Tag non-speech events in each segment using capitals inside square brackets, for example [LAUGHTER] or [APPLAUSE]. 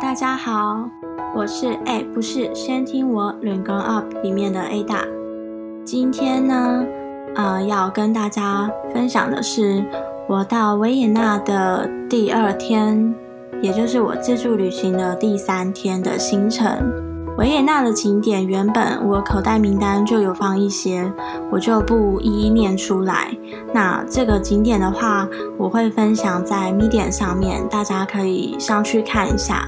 大家好，我是哎不是，先听我《ring Up》里面的 A 大。今天呢，呃，要跟大家分享的是我到维也纳的第二天，也就是我自助旅行的第三天的行程。维也纳的景点原本我口袋名单就有放一些，我就不一一念出来。那这个景点的话，我会分享在 Medium 上面，大家可以上去看一下。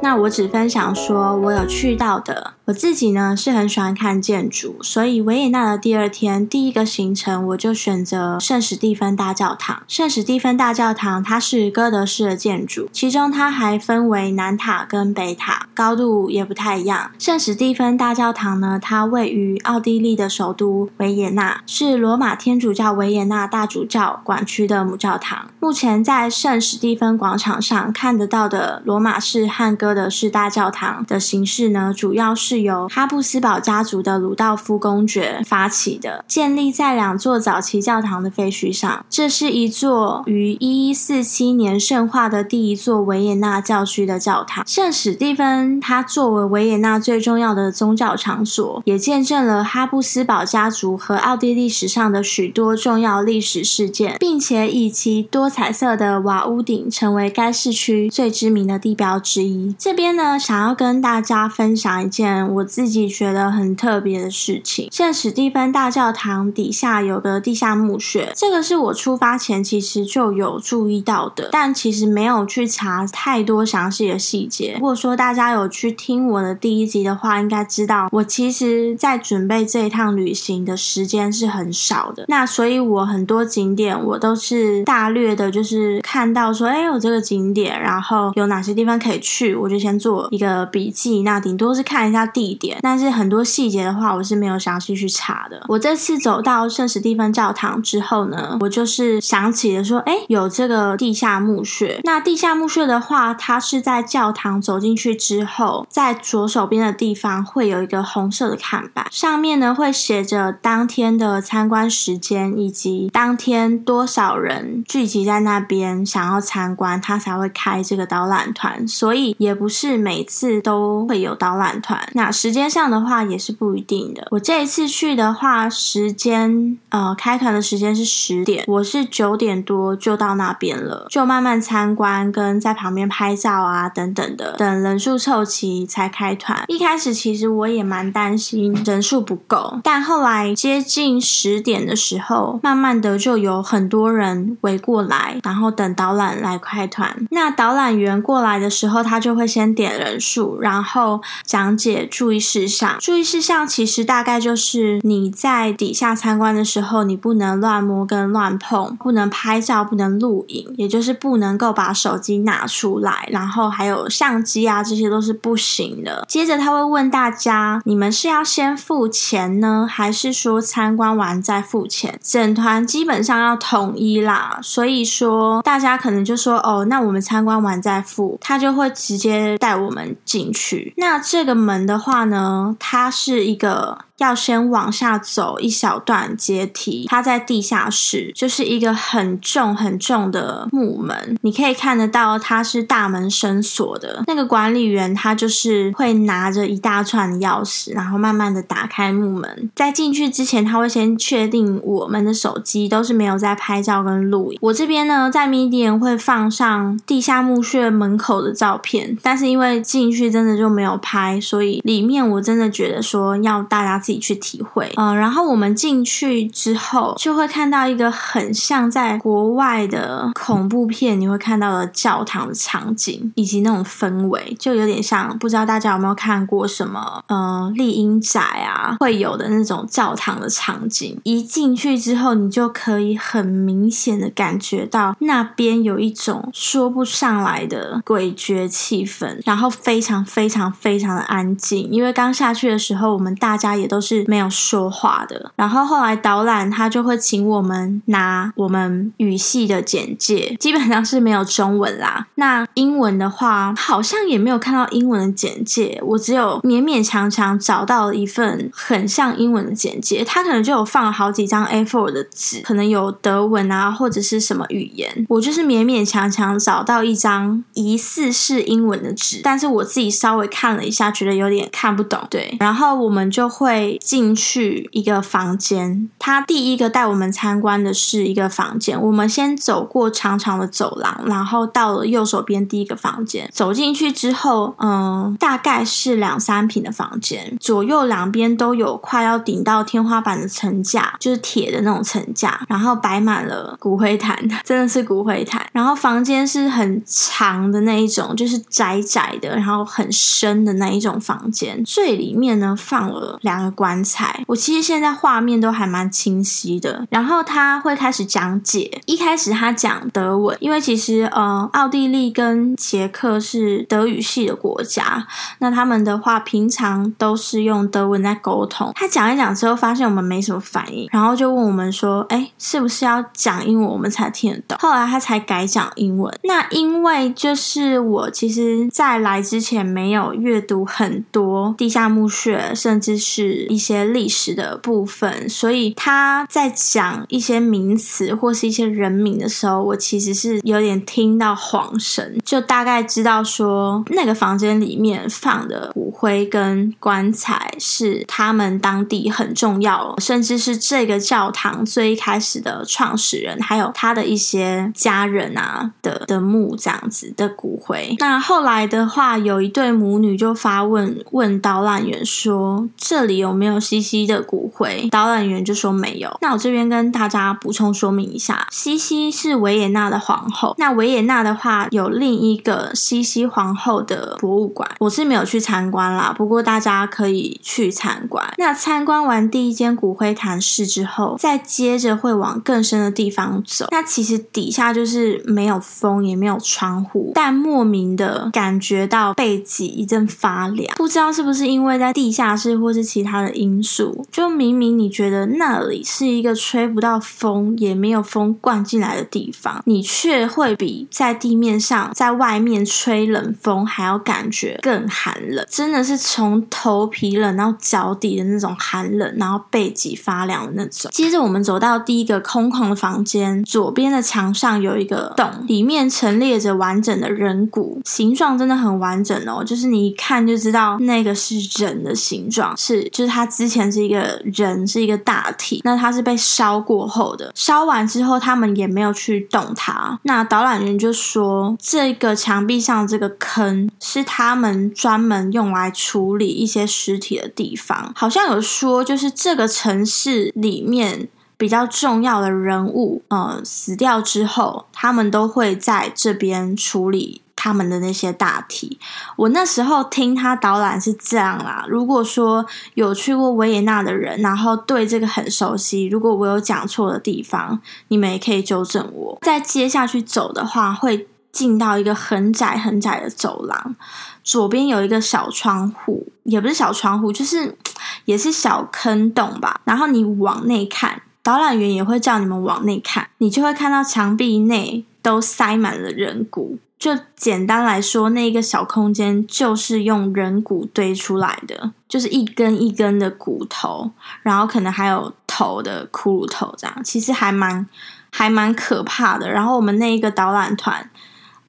那我只分享说我有去到的。我自己呢是很喜欢看建筑，所以维也纳的第二天第一个行程我就选择圣史蒂芬大教堂。圣史蒂芬大教堂它是哥德式的建筑，其中它还分为南塔跟北塔，高度也不太一样。圣史蒂芬大教堂呢，它位于奥地利的首都维也纳，是罗马天主教维也纳大主教管区的母教堂。目前在圣史蒂芬广场上看得到的罗马式和哥德式大教堂的形式呢，主要是。由哈布斯堡家族的鲁道夫公爵发起的，建立在两座早期教堂的废墟上。这是一座于一一四七年圣化的第一座维也纳教区的教堂。圣史蒂芬，它作为维也纳最重要的宗教场所，也见证了哈布斯堡家族和奥地利史上的许多重要历史事件，并且以其多彩色的瓦屋顶成为该市区最知名的地标之一。这边呢，想要跟大家分享一件。我自己觉得很特别的事情，像史蒂芬大教堂底下有个地下墓穴，这个是我出发前其实就有注意到的，但其实没有去查太多详细的细节。如果说大家有去听我的第一集的话，应该知道我其实在准备这一趟旅行的时间是很少的，那所以我很多景点我都是大略的，就是看到说，哎，有这个景点，然后有哪些地方可以去，我就先做一个笔记，那顶多是看一下。地地点，但是很多细节的话，我是没有详细去查的。我这次走到圣史蒂芬教堂之后呢，我就是想起了说，哎，有这个地下墓穴。那地下墓穴的话，它是在教堂走进去之后，在左手边的地方会有一个红色的看板，上面呢会写着当天的参观时间以及当天多少人聚集在那边想要参观，他才会开这个导览团。所以也不是每次都会有导览团。那时间上的话也是不一定的。我这一次去的话，时间呃开团的时间是十点，我是九点多就到那边了，就慢慢参观跟在旁边拍照啊等等的，等人数凑齐才开团。一开始其实我也蛮担心人数不够，但后来接近十点的时候，慢慢的就有很多人围过来，然后等导览来开团。那导览员过来的时候，他就会先点人数，然后讲解。注意事项，注意事项其实大概就是你在底下参观的时候，你不能乱摸跟乱碰，不能拍照，不能录影，也就是不能够把手机拿出来，然后还有相机啊，这些都是不行的。接着他会问大家，你们是要先付钱呢，还是说参观完再付钱？整团基本上要统一啦，所以说大家可能就说哦，那我们参观完再付，他就会直接带我们进去。那这个门的话。呢，它是一个。要先往下走一小段阶梯，它在地下室，就是一个很重很重的木门。你可以看得到，它是大门深锁的。那个管理员他就是会拿着一大串钥匙，然后慢慢的打开木门。在进去之前，他会先确定我们的手机都是没有在拍照跟录影。我这边呢，在 Medium 会放上地下墓穴门口的照片，但是因为进去真的就没有拍，所以里面我真的觉得说要大家。自己去体会，嗯，然后我们进去之后，就会看到一个很像在国外的恐怖片你会看到的教堂的场景，以及那种氛围，就有点像不知道大家有没有看过什么，呃，丽英宅啊会有的那种教堂的场景。一进去之后，你就可以很明显的感觉到那边有一种说不上来的诡谲气氛，然后非常非常非常的安静，因为刚下去的时候，我们大家也都。是没有说话的。然后后来导览他就会请我们拿我们语系的简介，基本上是没有中文啦。那英文的话，好像也没有看到英文的简介，我只有勉勉强强找到了一份很像英文的简介，他可能就有放好几张 A4 的纸，可能有德文啊或者是什么语言，我就是勉勉强强找到一张疑似是英文的纸，但是我自己稍微看了一下，觉得有点看不懂。对，然后我们就会进去一个房间，他第一个带我们参观的是一个房间，我们先走过长长的走廊，然后到了右手边第一个房间，走进去之后，嗯，大概是两三平的房间，左右两边都有快要顶到天花板的层架，就是铁的那种层架，然后摆满了骨灰坛，真的是骨灰坛。然后房间是很长的那一种，就是窄窄的，然后很深的那一种房间。最里面呢放了两棺材，我其实现在画面都还蛮清晰的。然后他会开始讲解，一开始他讲德文，因为其实呃，奥地利跟捷克是德语系的国家，那他们的话平常都是用德文在沟通。他讲一讲之后，发现我们没什么反应，然后就问我们说：“哎，是不是要讲英文我们才听得懂？”后来他才改讲英文。那因为就是我其实在来之前没有阅读很多地下墓穴，甚至是一些历史的部分，所以他在讲一些名词或是一些人名的时候，我其实是有点听到恍神，就大概知道说那个房间里面放的骨灰跟棺材是他们当地很重要，甚至是这个教堂最一开始的创始人，还有他的一些家人啊的的墓这样子的骨灰。那后来的话，有一对母女就发问问导览员说：“这里有有没有西西的骨灰？”导览员就说没有。那我这边跟大家补充说明一下，西西是维也纳的皇后。那维也纳的话，有另一个西西皇后的博物馆，我是没有去参观啦，不过大家可以去参观。那参观完第一间骨灰坛室之后，再接着会往更深的地方走。那其实底下就是没有风，也没有窗户，但莫名的感觉到背脊一阵发凉，不知道是不是因为在地下室或是其他的因素，就明明你觉得那里是一个吹不到风，也没有风灌进来的地方，你却会比在地面上在外面吹冷风还要感觉更寒冷，真的是从头皮冷到脚底的那种寒冷，然后背脊发凉的那种。接着我们走到第一个空旷的房间，左边的墙上有一个洞，里面陈列着完整的人骨，形状真的很完整哦，就是你一看就知道那个是人的形状，是就是它之前是一个人，是一个大体，那它是被烧过后的，烧完之后他们也没有去动它。那导览员就说，这个墙壁上这个坑是他们专门用来处理一些尸体的地方，好像有说就是这个城市里面。比较重要的人物，呃，死掉之后，他们都会在这边处理他们的那些大体。我那时候听他导览是这样啦。如果说有去过维也纳的人，然后对这个很熟悉，如果我有讲错的地方，你们也可以纠正我。再接下去走的话，会进到一个很窄很窄的走廊，左边有一个小窗户，也不是小窗户，就是也是小坑洞吧。然后你往内看。导览员也会叫你们往内看，你就会看到墙壁内都塞满了人骨。就简单来说，那一个小空间就是用人骨堆出来的，就是一根一根的骨头，然后可能还有头的骷髅头，这样其实还蛮还蛮可怕的。然后我们那一个导览团，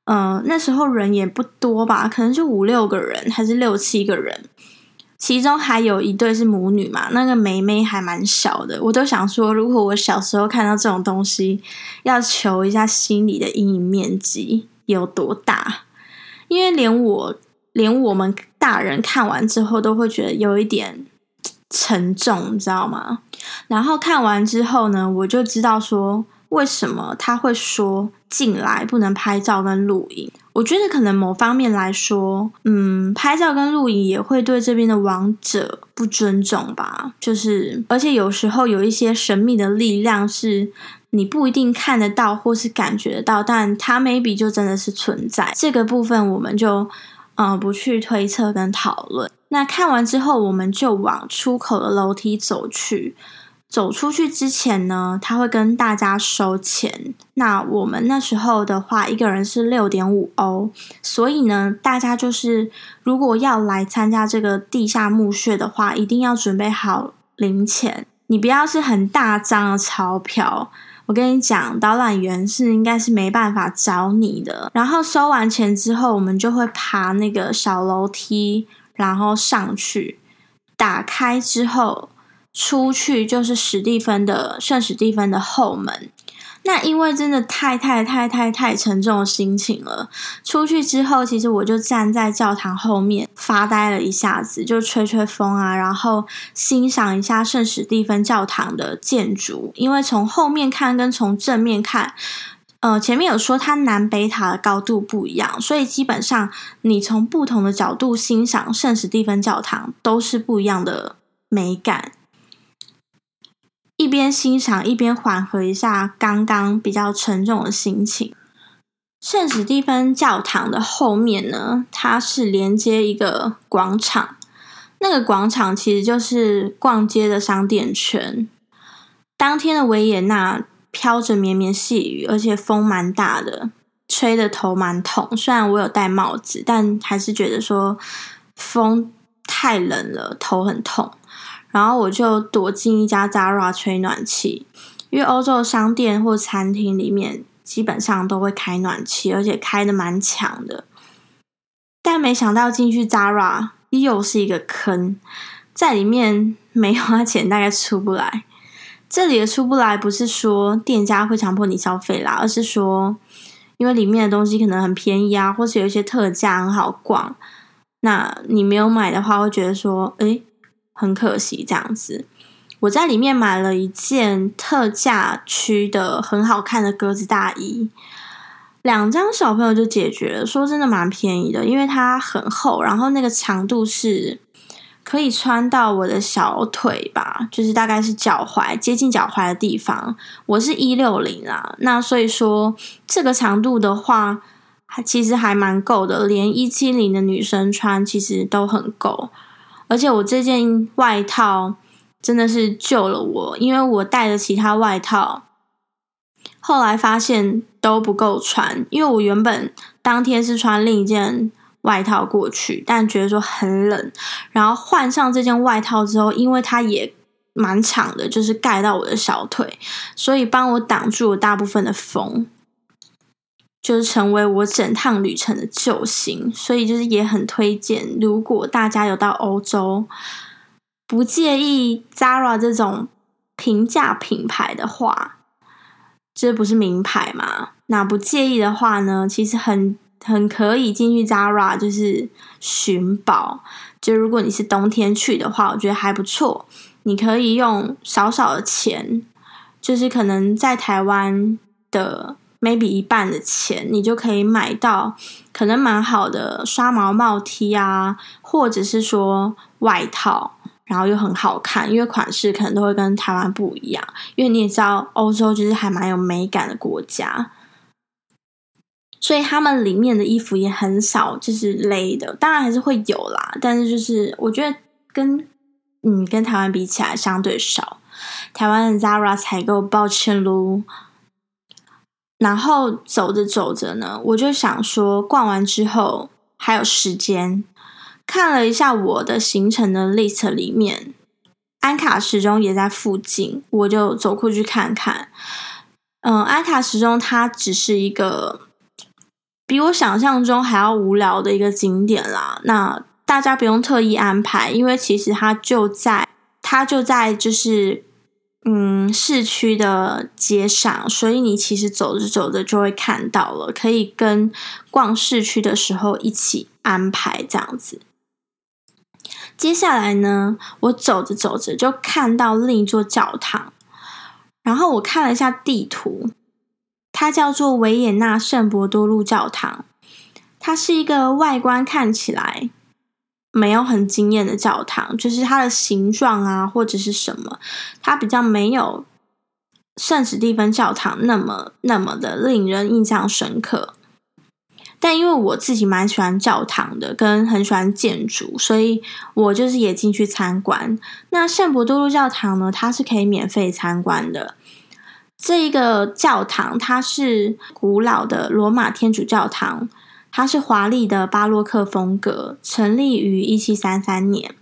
嗯，那时候人也不多吧，可能就五六个人，还是六七个人。其中还有一对是母女嘛，那个梅梅还蛮小的，我都想说，如果我小时候看到这种东西，要求一下心理的阴影面积有多大，因为连我连我们大人看完之后都会觉得有一点沉重，你知道吗？然后看完之后呢，我就知道说。为什么他会说进来不能拍照跟录影？我觉得可能某方面来说，嗯，拍照跟录影也会对这边的王者不尊重吧。就是，而且有时候有一些神秘的力量是你不一定看得到或是感觉得到，但它 maybe 就真的是存在。这个部分我们就嗯不去推测跟讨论。那看完之后，我们就往出口的楼梯走去。走出去之前呢，他会跟大家收钱。那我们那时候的话，一个人是六点五欧，所以呢，大家就是如果要来参加这个地下墓穴的话，一定要准备好零钱。你不要是很大张的钞票，我跟你讲，导览员是应该是没办法找你的。然后收完钱之后，我们就会爬那个小楼梯，然后上去，打开之后。出去就是史蒂芬的圣史蒂芬的后门。那因为真的太太太太太沉重的心情了，出去之后，其实我就站在教堂后面发呆了一下子，就吹吹风啊，然后欣赏一下圣史蒂芬教堂的建筑。因为从后面看跟从正面看，呃，前面有说它南北塔的高度不一样，所以基本上你从不同的角度欣赏圣史蒂芬教堂都是不一样的美感。一边欣赏，一边缓和一下刚刚比较沉重的心情。圣史蒂芬教堂的后面呢，它是连接一个广场，那个广场其实就是逛街的商店圈。当天的维也纳飘着绵绵细雨，而且风蛮大的，吹的头蛮痛。虽然我有戴帽子，但还是觉得说风太冷了，头很痛。然后我就躲进一家 Zara 吹暖气，因为欧洲的商店或餐厅里面基本上都会开暖气，而且开的蛮强的。但没想到进去 Zara 又是一个坑，在里面没花钱大概出不来。这里的出不来不是说店家会强迫你消费啦，而是说因为里面的东西可能很便宜啊，或是有一些特价很好逛，那你没有买的话，会觉得说，哎。很可惜，这样子，我在里面买了一件特价区的很好看的格子大衣，两张小朋友就解决了。说真的，蛮便宜的，因为它很厚，然后那个长度是可以穿到我的小腿吧，就是大概是脚踝接近脚踝的地方。我是一六零啊，那所以说这个长度的话，其实还蛮够的，连一七零的女生穿其实都很够。而且我这件外套真的是救了我，因为我带的其他外套，后来发现都不够穿。因为我原本当天是穿另一件外套过去，但觉得说很冷，然后换上这件外套之后，因为它也蛮长的，就是盖到我的小腿，所以帮我挡住了大部分的风。就是成为我整趟旅程的救星，所以就是也很推荐，如果大家有到欧洲，不介意 Zara 这种平价品牌的话，这不是名牌嘛？那不介意的话呢，其实很很可以进去 Zara，就是寻宝。就如果你是冬天去的话，我觉得还不错。你可以用少少的钱，就是可能在台湾的。Maybe 一半的钱，你就可以买到可能蛮好的刷毛帽 T 啊，或者是说外套，然后又很好看，因为款式可能都会跟台湾不一样。因为你也知道，欧洲就是还蛮有美感的国家，所以他们里面的衣服也很少就是勒的，当然还是会有啦，但是就是我觉得跟嗯跟台湾比起来相对少。台湾的 Zara 采购，抱歉喽。然后走着走着呢，我就想说，逛完之后还有时间，看了一下我的行程的 list 里面，安卡时钟也在附近，我就走过去看看。嗯，安卡时钟它只是一个比我想象中还要无聊的一个景点啦。那大家不用特意安排，因为其实它就在，它就在就是。嗯，市区的街上，所以你其实走着走着就会看到了，可以跟逛市区的时候一起安排这样子。接下来呢，我走着走着就看到另一座教堂，然后我看了一下地图，它叫做维也纳圣伯多禄教堂，它是一个外观看起来。没有很惊艳的教堂，就是它的形状啊，或者是什么，它比较没有圣史蒂芬教堂那么那么的令人印象深刻。但因为我自己蛮喜欢教堂的，跟很喜欢建筑，所以我就是也进去参观。那圣伯多禄教堂呢，它是可以免费参观的。这一个教堂，它是古老的罗马天主教堂，它是华丽的巴洛克风格，成立于一七三三年。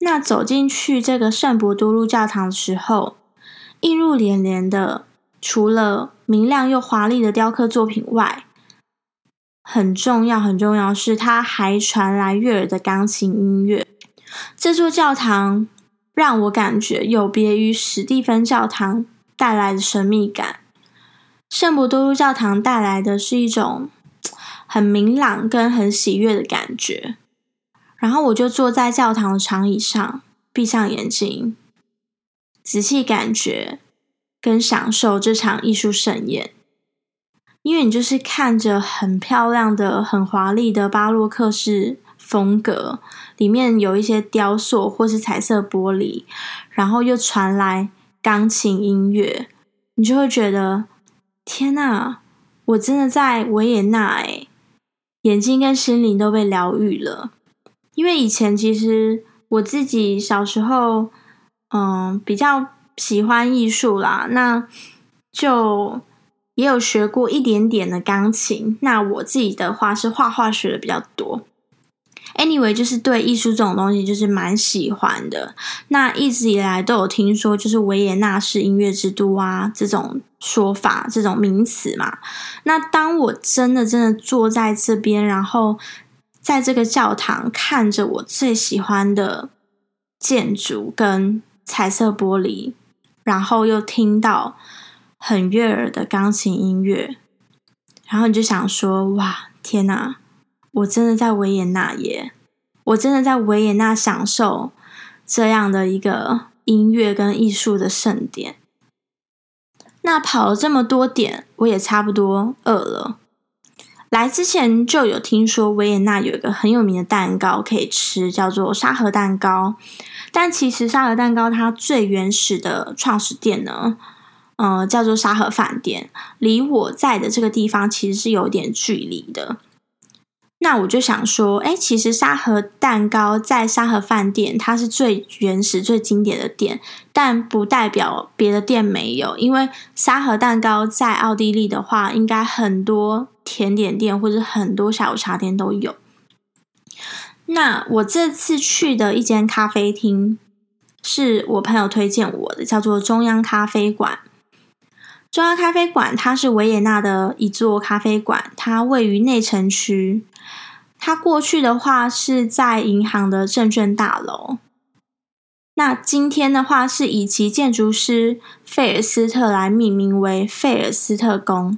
那走进去这个圣伯多禄教堂的时候，映入眼帘的，除了明亮又华丽的雕刻作品外，很重要，很重要是它还传来悦耳的钢琴音乐。这座教堂让我感觉有别于史蒂芬教堂。带来的神秘感，圣伯多禄教堂带来的是一种很明朗跟很喜悦的感觉。然后我就坐在教堂的长椅上，闭上眼睛，仔细感觉跟享受这场艺术盛宴。因为你就是看着很漂亮的、很华丽的巴洛克式风格，里面有一些雕塑或是彩色玻璃，然后又传来。钢琴音乐，你就会觉得天哪！我真的在维也纳哎，眼睛跟心灵都被疗愈了。因为以前其实我自己小时候，嗯，比较喜欢艺术啦，那就也有学过一点点的钢琴。那我自己的话是画画学的比较多。Anyway，就是对艺术这种东西就是蛮喜欢的。那一直以来都有听说，就是维也纳是音乐之都啊这种说法、这种名词嘛。那当我真的真的坐在这边，然后在这个教堂看着我最喜欢的建筑跟彩色玻璃，然后又听到很悦耳的钢琴音乐，然后你就想说：哇，天哪！我真的在维也纳耶！我真的在维也纳享受这样的一个音乐跟艺术的盛典。那跑了这么多点，我也差不多饿了。来之前就有听说维也纳有一个很有名的蛋糕可以吃，叫做沙盒蛋糕。但其实沙盒蛋糕它最原始的创始店呢，呃，叫做沙盒饭店，离我在的这个地方其实是有点距离的。那我就想说，哎，其实沙河蛋糕在沙河饭店，它是最原始、最经典的店，但不代表别的店没有。因为沙河蛋糕在奥地利的话，应该很多甜点店或者很多下午茶店都有。那我这次去的一间咖啡厅，是我朋友推荐我的，叫做中央咖啡馆。中央咖啡馆它是维也纳的一座咖啡馆，它位于内城区。它过去的话是在银行的证券大楼，那今天的话是以其建筑师费尔斯特来命名为费尔斯特宫。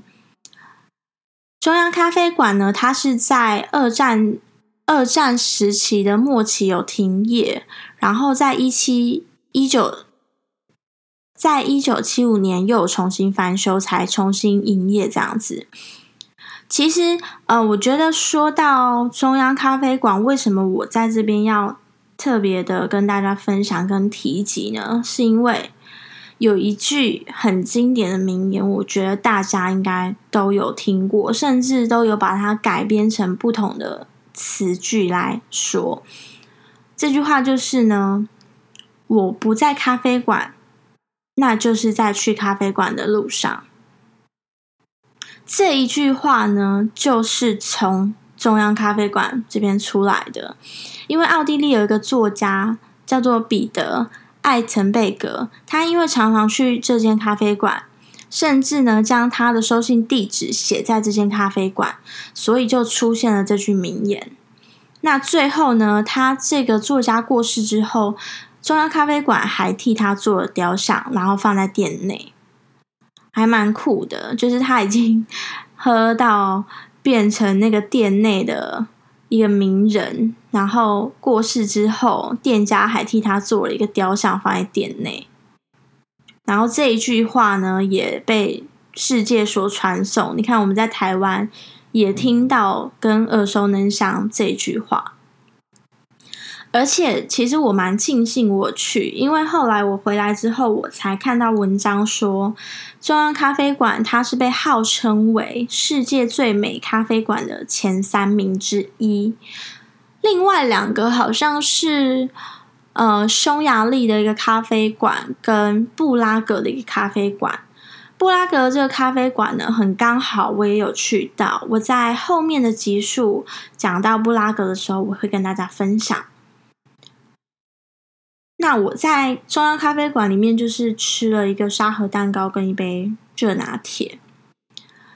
中央咖啡馆呢，它是在二战二战时期的末期有停业，然后在一七一九，在一九七五年又重新翻修，才重新营业这样子。其实，呃，我觉得说到中央咖啡馆，为什么我在这边要特别的跟大家分享跟提及呢？是因为有一句很经典的名言，我觉得大家应该都有听过，甚至都有把它改编成不同的词句来说。这句话就是呢，我不在咖啡馆，那就是在去咖啡馆的路上。这一句话呢，就是从中央咖啡馆这边出来的。因为奥地利有一个作家叫做彼得·艾滕贝格，他因为常常去这间咖啡馆，甚至呢将他的收信地址写在这间咖啡馆，所以就出现了这句名言。那最后呢，他这个作家过世之后，中央咖啡馆还替他做了雕像，然后放在店内。还蛮酷的，就是他已经 [LAUGHS] 喝到变成那个店内的一个名人，然后过世之后，店家还替他做了一个雕像放在店内。然后这一句话呢，也被世界所传颂。你看，我们在台湾也听到跟耳熟能详这句话。而且其实我蛮庆幸我去，因为后来我回来之后，我才看到文章说，中央咖啡馆它是被号称为世界最美咖啡馆的前三名之一。另外两个好像是呃匈牙利的一个咖啡馆跟布拉格的一个咖啡馆。布拉格这个咖啡馆呢，很刚好我也有去到。我在后面的集数讲到布拉格的时候，我会跟大家分享。那我在中央咖啡馆里面，就是吃了一个沙盒蛋糕跟一杯热拿铁。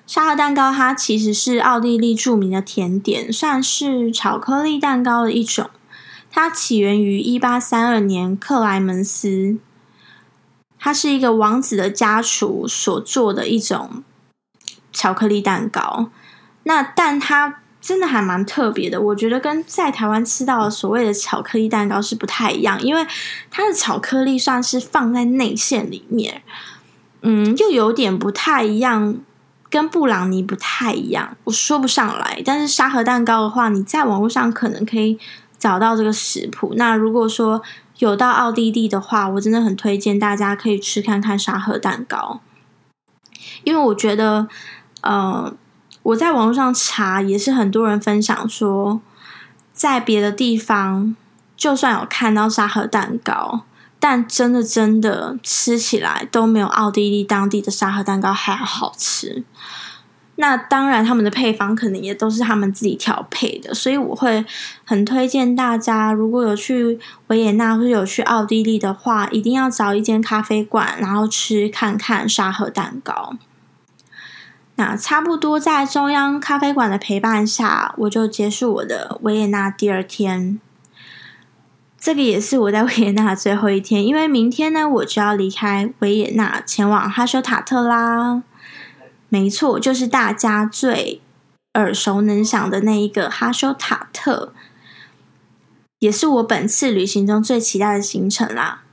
沙盒蛋糕它其实是奥地利著名的甜点，算是巧克力蛋糕的一种。它起源于一八三二年克莱门斯，它是一个王子的家厨所做的一种巧克力蛋糕。那但它真的还蛮特别的，我觉得跟在台湾吃到的所谓的巧克力蛋糕是不太一样，因为它的巧克力算是放在内馅里面，嗯，又有点不太一样，跟布朗尼不太一样，我说不上来。但是沙盒蛋糕的话，你在网络上可能可以找到这个食谱。那如果说有到奥地利的话，我真的很推荐大家可以吃看看沙盒蛋糕，因为我觉得，呃。我在网络上查，也是很多人分享说，在别的地方就算有看到沙盒蛋糕，但真的真的吃起来都没有奥地利当地的沙盒蛋糕还要好吃。那当然，他们的配方可能也都是他们自己调配的，所以我会很推荐大家，如果有去维也纳或者有去奥地利的话，一定要找一间咖啡馆，然后吃看看沙盒蛋糕。那差不多在中央咖啡馆的陪伴下，我就结束我的维也纳第二天。这个也是我在维也纳最后一天，因为明天呢，我就要离开维也纳，前往哈修塔特啦。没错，就是大家最耳熟能详的那一个哈修塔特，也是我本次旅行中最期待的行程啦。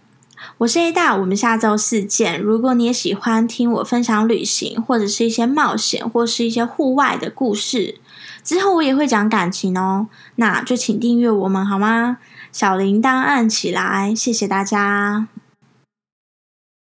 我是 A 大，我们下周四见。如果你也喜欢听我分享旅行，或者是一些冒险，或是一些户外的故事，之后我也会讲感情哦。那就请订阅我们好吗？小铃铛按起来，谢谢大家。